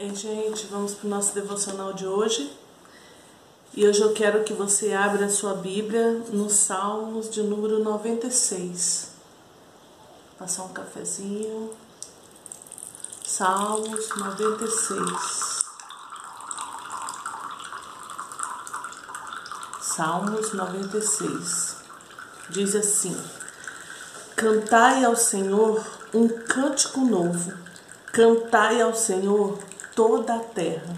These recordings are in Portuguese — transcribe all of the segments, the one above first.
Ei, gente, vamos para o nosso devocional de hoje. E hoje eu quero que você abra a sua Bíblia no Salmos de número 96. Vou passar um cafezinho. Salmos 96. Salmos 96. Diz assim: Cantai ao Senhor um cântico novo. Cantai ao Senhor toda a terra.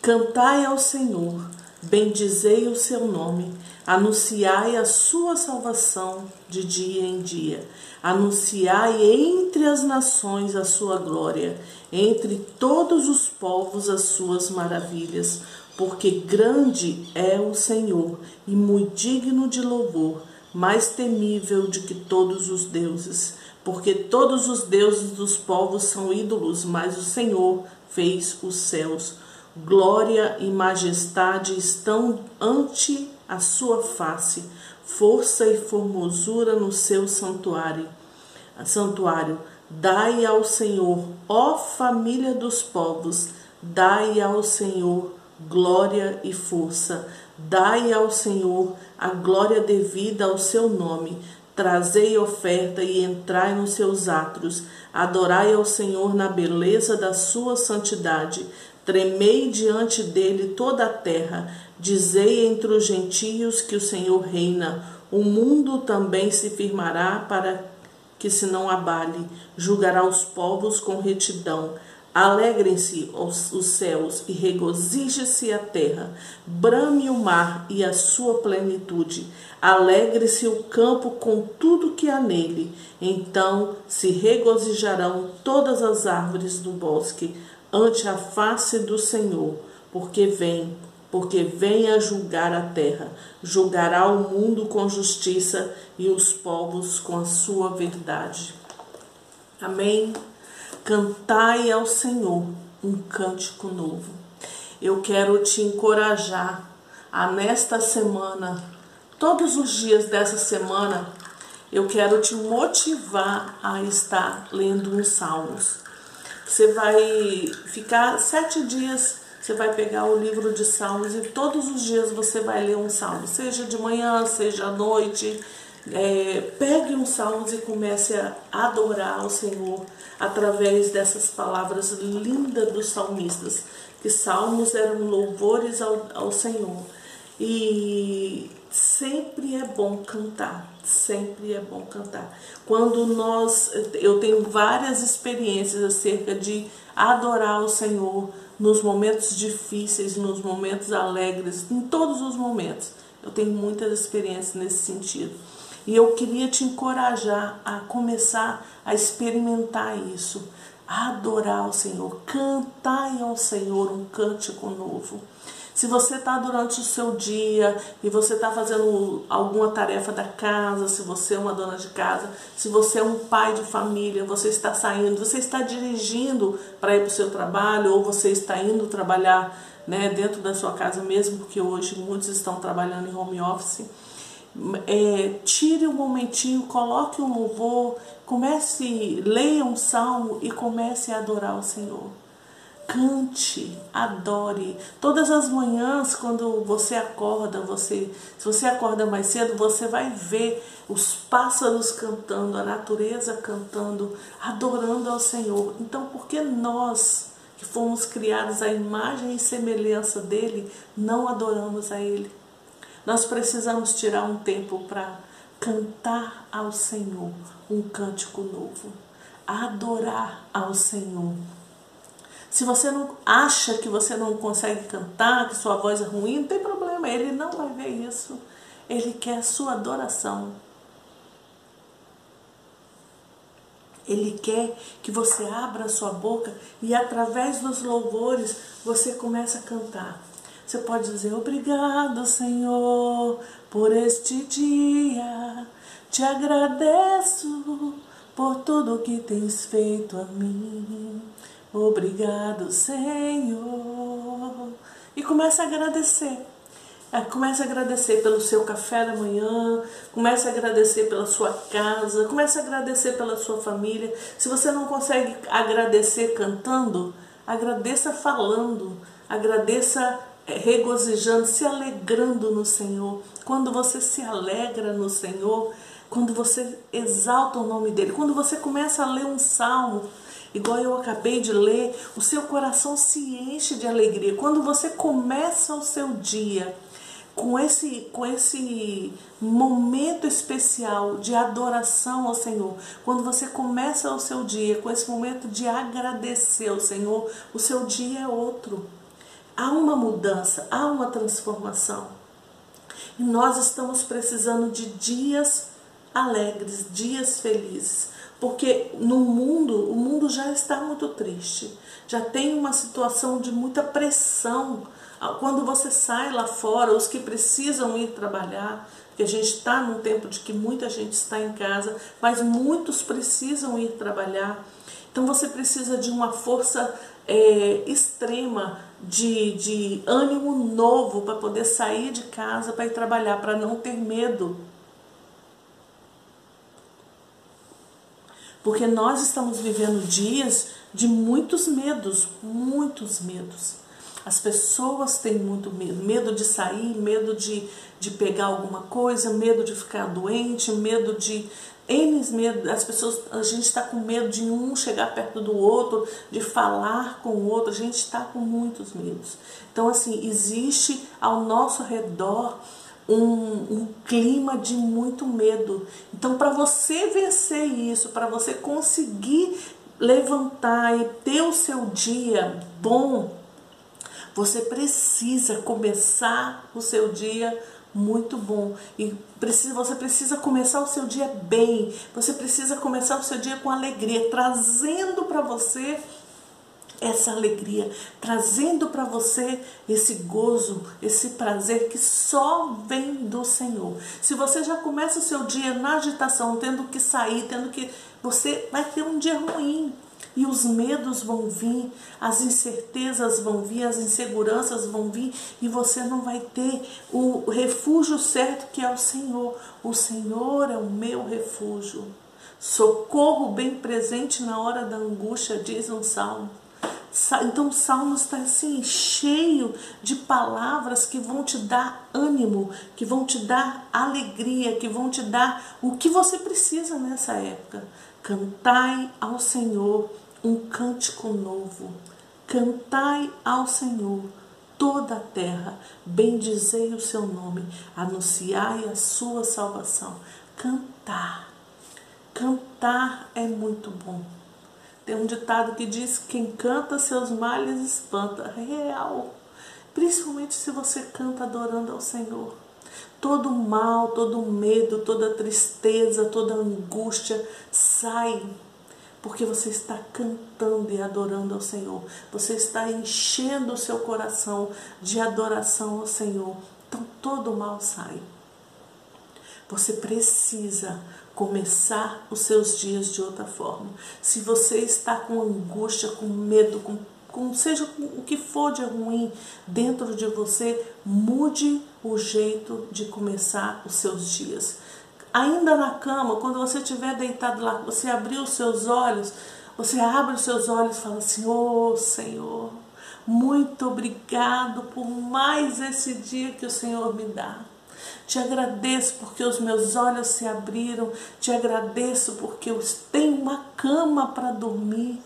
Cantai ao Senhor, bendizei o seu nome, anunciai a sua salvação de dia em dia. Anunciai entre as nações a sua glória, entre todos os povos as suas maravilhas, porque grande é o Senhor e muito digno de louvor, mais temível de que todos os deuses porque todos os deuses dos povos são ídolos, mas o Senhor fez os céus. Glória e majestade estão ante a sua face, força e formosura no seu santuário. Santuário, dai ao Senhor, ó família dos povos, dai ao Senhor glória e força. Dai ao Senhor a glória devida ao seu nome. Trazei oferta e entrai nos seus átrios. Adorai ao Senhor na beleza da sua santidade. Tremei diante dele toda a terra. Dizei entre os gentios que o Senhor reina. O mundo também se firmará para que se não abale. Julgará os povos com retidão. Alegrem-se os, céus e regozije-se a terra, brame o mar e a sua plenitude, alegre-se o campo com tudo que há nele. Então se regozijarão todas as árvores do bosque ante a face do Senhor, porque vem, porque vem a julgar a terra, julgará o mundo com justiça e os povos com a sua verdade. Amém. Cantai ao Senhor um cântico novo. Eu quero te encorajar a nesta semana, todos os dias dessa semana, eu quero te motivar a estar lendo os salmos. Você vai ficar sete dias, você vai pegar o livro de salmos e todos os dias você vai ler um salmo, seja de manhã, seja à noite, é, pegue um salmos e comece a adorar ao Senhor através dessas palavras lindas dos salmistas, que salmos eram louvores ao, ao Senhor. E sempre é bom cantar, sempre é bom cantar. Quando nós, eu tenho várias experiências acerca de adorar o Senhor nos momentos difíceis, nos momentos alegres, em todos os momentos. Eu tenho muitas experiências nesse sentido. E eu queria te encorajar a começar a experimentar isso, a adorar o Senhor, cantar ao Senhor um cântico novo. Se você está durante o seu dia e você está fazendo alguma tarefa da casa, se você é uma dona de casa, se você é um pai de família, você está saindo, você está dirigindo para ir para o seu trabalho ou você está indo trabalhar né, dentro da sua casa mesmo, porque hoje muitos estão trabalhando em home office é, tire um momentinho, coloque um louvor, comece, leia um salmo e comece a adorar o Senhor. Cante, adore. Todas as manhãs, quando você acorda, você, se você acorda mais cedo, você vai ver os pássaros cantando, a natureza cantando, adorando ao Senhor. Então, por que nós, que fomos criados à imagem e semelhança dele, não adoramos a Ele? Nós precisamos tirar um tempo para cantar ao Senhor um cântico novo, adorar ao Senhor. Se você não acha que você não consegue cantar, que sua voz é ruim, não tem problema, ele não vai ver isso. Ele quer a sua adoração. Ele quer que você abra a sua boca e através dos louvores você comece a cantar. Você pode dizer obrigado, Senhor, por este dia. Te agradeço por tudo que tens feito a mim. Obrigado, Senhor. E comece a agradecer. É, comece a agradecer pelo seu café da manhã, comece a agradecer pela sua casa, comece a agradecer pela sua família. Se você não consegue agradecer cantando, Agradeça falando, agradeça regozijando, se alegrando no Senhor. Quando você se alegra no Senhor, quando você exalta o nome dele, quando você começa a ler um salmo, igual eu acabei de ler, o seu coração se enche de alegria. Quando você começa o seu dia com esse, com esse momento especial de adoração ao Senhor, quando você começa o seu dia com esse momento de agradecer ao Senhor, o seu dia é outro. Há uma mudança, há uma transformação. E nós estamos precisando de dias alegres, dias felizes. Porque no mundo, o mundo já está muito triste. Já tem uma situação de muita pressão ah, quando você sai lá fora, os que precisam ir trabalhar, que a gente está num tempo de que muita gente está em casa, mas muitos precisam ir trabalhar. Então você precisa de uma força é, extrema de, de ânimo novo para poder sair de casa para ir trabalhar, para não ter medo. Porque nós estamos vivendo dias de muitos medos, muitos medos. As pessoas têm muito medo, medo de sair, medo de, de pegar alguma coisa, medo de ficar doente, medo de N medo, as pessoas, a gente está com medo de um chegar perto do outro, de falar com o outro, a gente está com muitos medos. Então, assim, existe ao nosso redor um, um clima de muito medo. Então, para você vencer isso, para você conseguir levantar e ter o seu dia bom, você precisa começar o seu dia muito bom e precisa, você precisa começar o seu dia bem. Você precisa começar o seu dia com alegria, trazendo para você essa alegria, trazendo para você esse gozo, esse prazer que só vem do Senhor. Se você já começa o seu dia na agitação, tendo que sair, tendo que você vai ter um dia ruim, e os medos vão vir, as incertezas vão vir, as inseguranças vão vir e você não vai ter o refúgio certo que é o Senhor. O Senhor é o meu refúgio. Socorro bem presente na hora da angústia, diz um salmo. Então o salmo está assim, cheio de palavras que vão te dar ânimo, que vão te dar alegria, que vão te dar o que você precisa nessa época. Cantai ao Senhor um cântico novo. Cantai ao Senhor toda a terra, bendizei o seu nome, anunciai a sua salvação. Cantar. Cantar é muito bom. Tem um ditado que diz: quem canta seus males espanta. Real. Principalmente se você canta adorando ao Senhor. Todo mal, todo medo, toda tristeza, toda angústia sai porque você está cantando e adorando ao Senhor. Você está enchendo o seu coração de adoração ao Senhor. Então todo mal sai. Você precisa começar os seus dias de outra forma. Se você está com angústia, com medo, com, com seja o que for de ruim dentro de você, mude o jeito de começar os seus dias ainda na cama, quando você estiver deitado lá, você abrir os seus olhos, você abre os seus olhos e fala assim: Ô oh, Senhor, muito obrigado por mais esse dia que o Senhor me dá. Te agradeço porque os meus olhos se abriram, te agradeço porque eu tenho uma cama para dormir.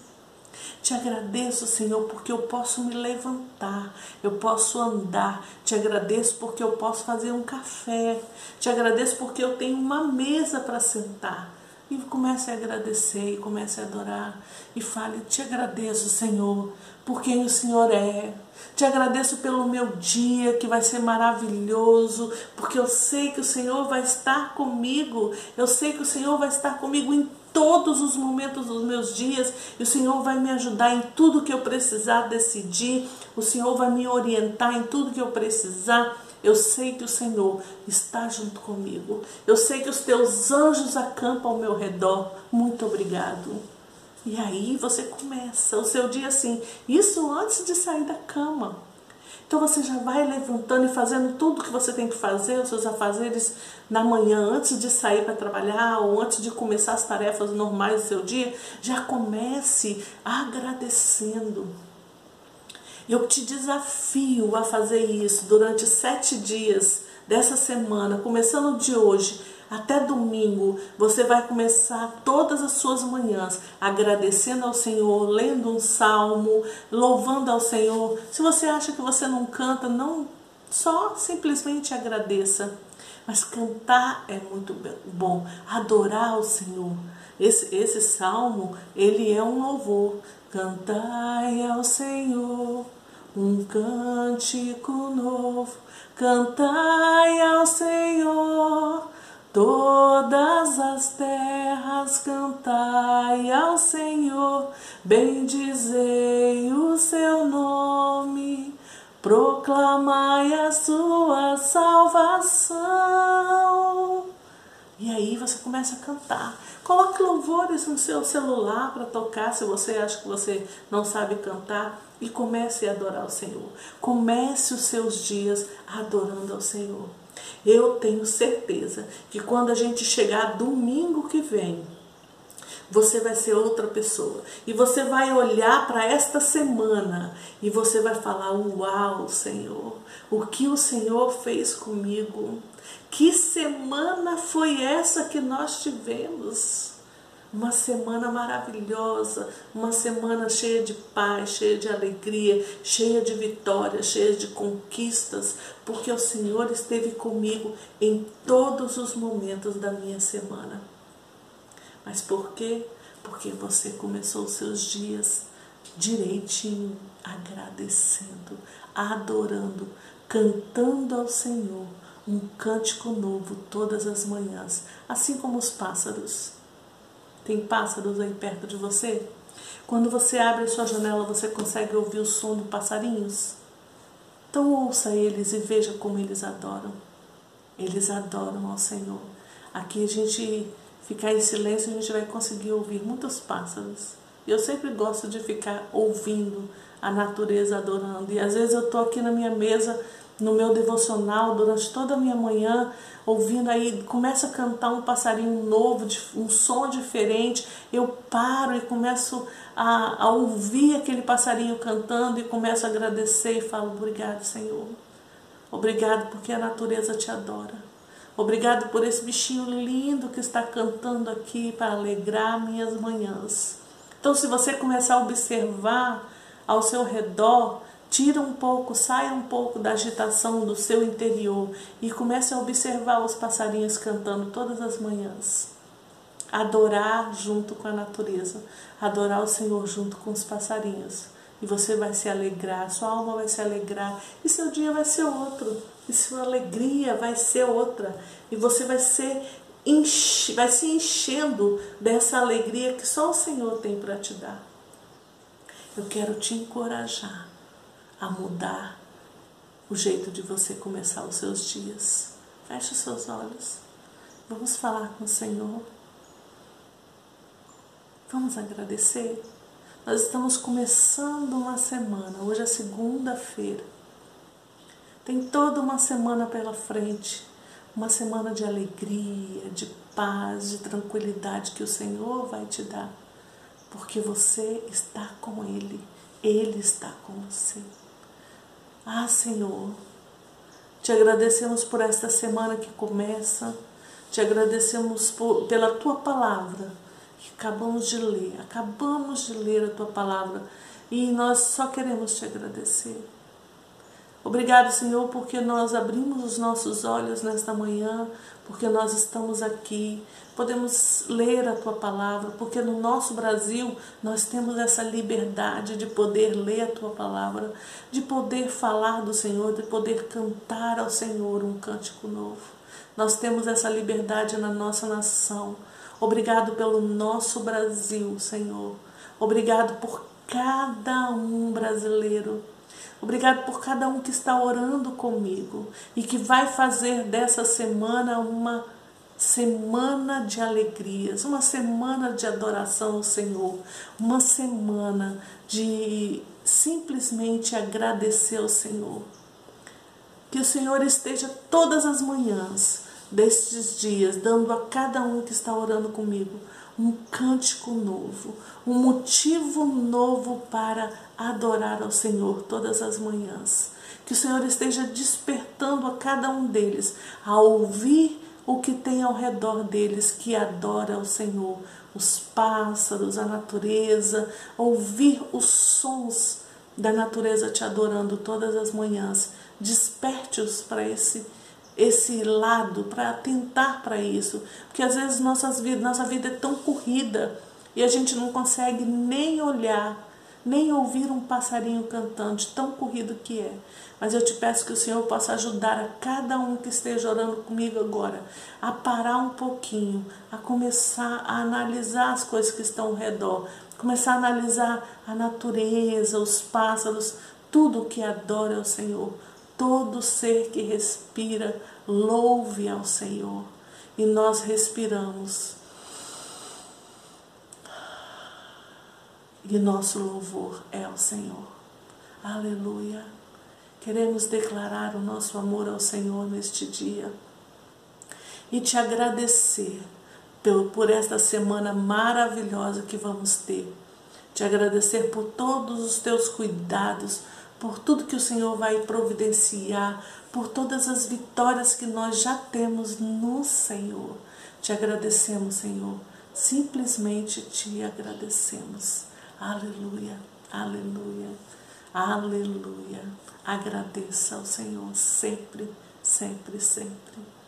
Te agradeço, Senhor, porque eu posso me levantar, eu posso andar. Te agradeço porque eu posso fazer um café. Te agradeço porque eu tenho uma mesa para sentar. E comece a agradecer, e comece a adorar. E fale: Te agradeço, Senhor, por quem o Senhor é. Te agradeço pelo meu dia que vai ser maravilhoso, porque eu sei que o Senhor vai estar comigo. Eu sei que o Senhor vai estar comigo em todos os momentos dos meus dias e o Senhor vai me ajudar em tudo que eu precisar decidir. O Senhor vai me orientar em tudo que eu precisar. Eu sei que o Senhor está junto comigo. Eu sei que os teus anjos acampam ao meu redor. Muito obrigado. E aí você começa o seu dia assim, isso antes de sair da cama. Então você já vai levantando e fazendo tudo que você tem que fazer, os seus afazeres na manhã, antes de sair para trabalhar ou antes de começar as tarefas normais do seu dia, já comece agradecendo. Eu te desafio a fazer isso durante sete dias dessa semana, começando de hoje até domingo, você vai começar todas as suas manhãs agradecendo ao Senhor, lendo um salmo, louvando ao Senhor. Se você acha que você não canta, não só simplesmente agradeça. Mas cantar é muito bom, adorar ao Senhor. Esse, esse salmo, ele é um louvor. Cantai ao Senhor um cântico novo, cantai ao Senhor Todas as terras cantai ao Senhor, bendizei o seu nome, proclamai a sua salvação. E aí você começa a cantar. Coloque louvores no seu celular para tocar, se você acha que você não sabe cantar, e comece a adorar o Senhor. Comece os seus dias adorando ao Senhor. Eu tenho certeza que quando a gente chegar domingo que vem, você vai ser outra pessoa. E você vai olhar para esta semana e você vai falar: Uau, Senhor, o que o Senhor fez comigo? Que semana foi essa que nós tivemos? Uma semana maravilhosa, uma semana cheia de paz, cheia de alegria, cheia de vitórias, cheia de conquistas, porque o Senhor esteve comigo em todos os momentos da minha semana. Mas por quê? Porque você começou os seus dias direitinho, agradecendo, adorando, cantando ao Senhor um cântico novo todas as manhãs, assim como os pássaros. Tem pássaros aí perto de você? Quando você abre a sua janela, você consegue ouvir o som dos passarinhos? Então ouça eles e veja como eles adoram. Eles adoram ao Senhor. Aqui a gente ficar em silêncio, a gente vai conseguir ouvir muitos pássaros. Eu sempre gosto de ficar ouvindo a natureza adorando. E às vezes eu estou aqui na minha mesa no meu devocional durante toda a minha manhã, ouvindo aí, começa a cantar um passarinho novo, um som diferente, eu paro e começo a, a ouvir aquele passarinho cantando e começo a agradecer e falo, obrigado Senhor, obrigado porque a natureza te adora. Obrigado por esse bichinho lindo que está cantando aqui para alegrar minhas manhãs. Então, se você começar a observar ao seu redor, Tira um pouco, saia um pouco da agitação do seu interior e comece a observar os passarinhos cantando todas as manhãs. Adorar junto com a natureza, adorar o Senhor junto com os passarinhos. E você vai se alegrar, sua alma vai se alegrar, e seu dia vai ser outro, e sua alegria vai ser outra, e você vai ser enche, vai se enchendo dessa alegria que só o Senhor tem para te dar. Eu quero te encorajar a mudar o jeito de você começar os seus dias. Feche os seus olhos. Vamos falar com o Senhor. Vamos agradecer. Nós estamos começando uma semana. Hoje é segunda-feira. Tem toda uma semana pela frente. Uma semana de alegria, de paz, de tranquilidade que o Senhor vai te dar. Porque você está com Ele. Ele está com você. Ah, Senhor, te agradecemos por esta semana que começa, te agradecemos por, pela tua palavra que acabamos de ler, acabamos de ler a tua palavra. E nós só queremos te agradecer. Obrigado, Senhor, porque nós abrimos os nossos olhos nesta manhã, porque nós estamos aqui, podemos ler a tua palavra, porque no nosso Brasil nós temos essa liberdade de poder ler a tua palavra, de poder falar do Senhor, de poder cantar ao Senhor um cântico novo. Nós temos essa liberdade na nossa nação. Obrigado pelo nosso Brasil, Senhor. Obrigado por cada um brasileiro Obrigado por cada um que está orando comigo e que vai fazer dessa semana uma semana de alegrias, uma semana de adoração ao Senhor, uma semana de simplesmente agradecer ao Senhor. Que o Senhor esteja todas as manhãs destes dias, dando a cada um que está orando comigo um cântico novo, um motivo novo para adorar ao Senhor todas as manhãs. Que o Senhor esteja despertando a cada um deles a ouvir o que tem ao redor deles que adora ao Senhor, os pássaros, a natureza, ouvir os sons da natureza te adorando todas as manhãs. Desperte-os para esse esse lado, para atentar para isso, porque às vezes nossas vidas, nossa vida é tão corrida e a gente não consegue nem olhar, nem ouvir um passarinho cantando, de tão corrido que é. Mas eu te peço que o Senhor possa ajudar a cada um que esteja orando comigo agora a parar um pouquinho, a começar a analisar as coisas que estão ao redor, começar a analisar a natureza, os pássaros, tudo que adora o Senhor. Todo ser que respira, louve ao Senhor. E nós respiramos. E nosso louvor é ao Senhor. Aleluia. Queremos declarar o nosso amor ao Senhor neste dia e te agradecer por esta semana maravilhosa que vamos ter. Te agradecer por todos os teus cuidados, por tudo que o Senhor vai providenciar, por todas as vitórias que nós já temos no Senhor. Te agradecemos, Senhor. Simplesmente te agradecemos. Aleluia, aleluia, aleluia. Agradeça ao Senhor sempre, sempre, sempre.